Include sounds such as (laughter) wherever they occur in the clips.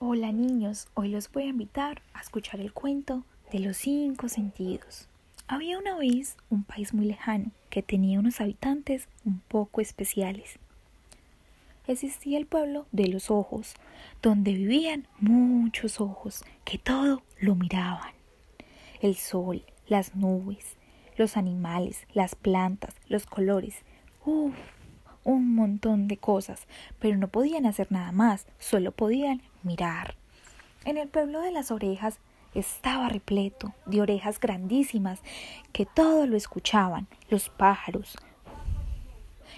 Hola niños, hoy los voy a invitar a escuchar el cuento de los cinco sentidos. Había una vez un país muy lejano que tenía unos habitantes un poco especiales. Existía el pueblo de los ojos, donde vivían muchos ojos que todo lo miraban. El sol, las nubes, los animales, las plantas, los colores. Uf, un montón de cosas, pero no podían hacer nada más, solo podían mirar. En el pueblo de las orejas estaba repleto de orejas grandísimas que todo lo escuchaban, los pájaros,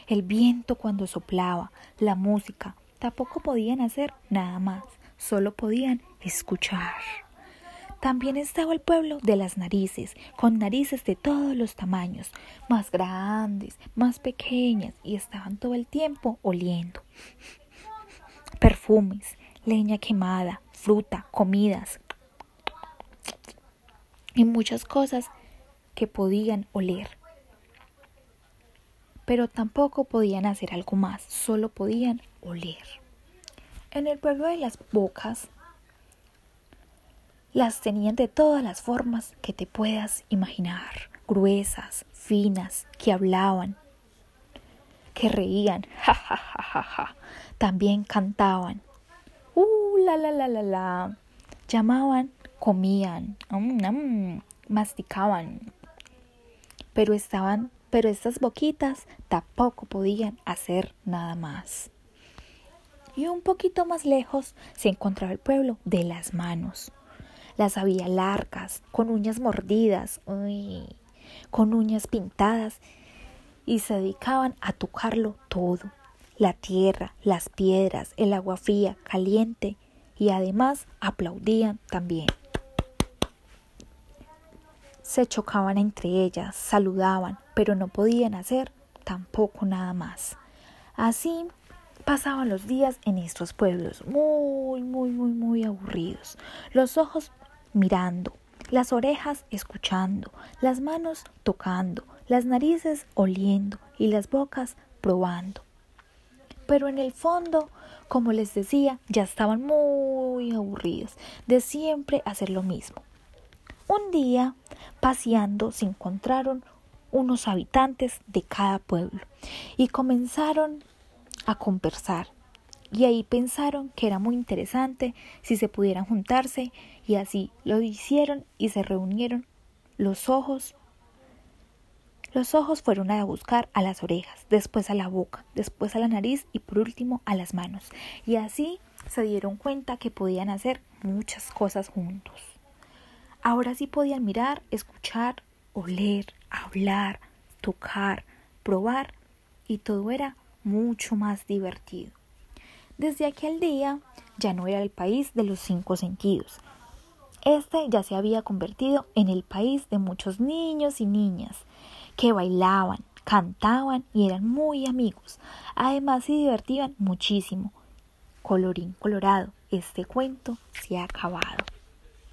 el viento cuando soplaba, la música, tampoco podían hacer nada más, solo podían escuchar. También estaba el pueblo de las narices, con narices de todos los tamaños, más grandes, más pequeñas, y estaban todo el tiempo oliendo. Perfumes, leña quemada, fruta, comidas y muchas cosas que podían oler. Pero tampoco podían hacer algo más, solo podían oler. En el pueblo de las bocas las tenían de todas las formas que te puedas imaginar, gruesas, finas, que hablaban, que reían, (laughs) ja, ja, ja, ja, ja. También cantaban, la, la, la, la, la. Llamaban, comían, masticaban. Pero estaban, pero estas boquitas tampoco podían hacer nada más. Y un poquito más lejos se encontraba el pueblo de las manos las había largas, con uñas mordidas, con uñas pintadas, y se dedicaban a tocarlo todo, la tierra, las piedras, el agua fría, caliente, y además aplaudían también. Se chocaban entre ellas, saludaban, pero no podían hacer tampoco nada más. Así pasaban los días en estos pueblos, muy, muy, muy, muy aburridos. Los ojos mirando, las orejas escuchando, las manos tocando, las narices oliendo y las bocas probando. Pero en el fondo, como les decía, ya estaban muy aburridos de siempre hacer lo mismo. Un día, paseando, se encontraron unos habitantes de cada pueblo y comenzaron a conversar y ahí pensaron que era muy interesante si se pudieran juntarse y así lo hicieron y se reunieron los ojos. Los ojos fueron a buscar a las orejas, después a la boca, después a la nariz y por último a las manos. Y así se dieron cuenta que podían hacer muchas cosas juntos. Ahora sí podían mirar, escuchar, oler, hablar, tocar, probar y todo era mucho más divertido. Desde aquel día ya no era el país de los cinco sentidos. Este ya se había convertido en el país de muchos niños y niñas que bailaban, cantaban y eran muy amigos. Además se divertían muchísimo. Colorín colorado, este cuento se ha acabado.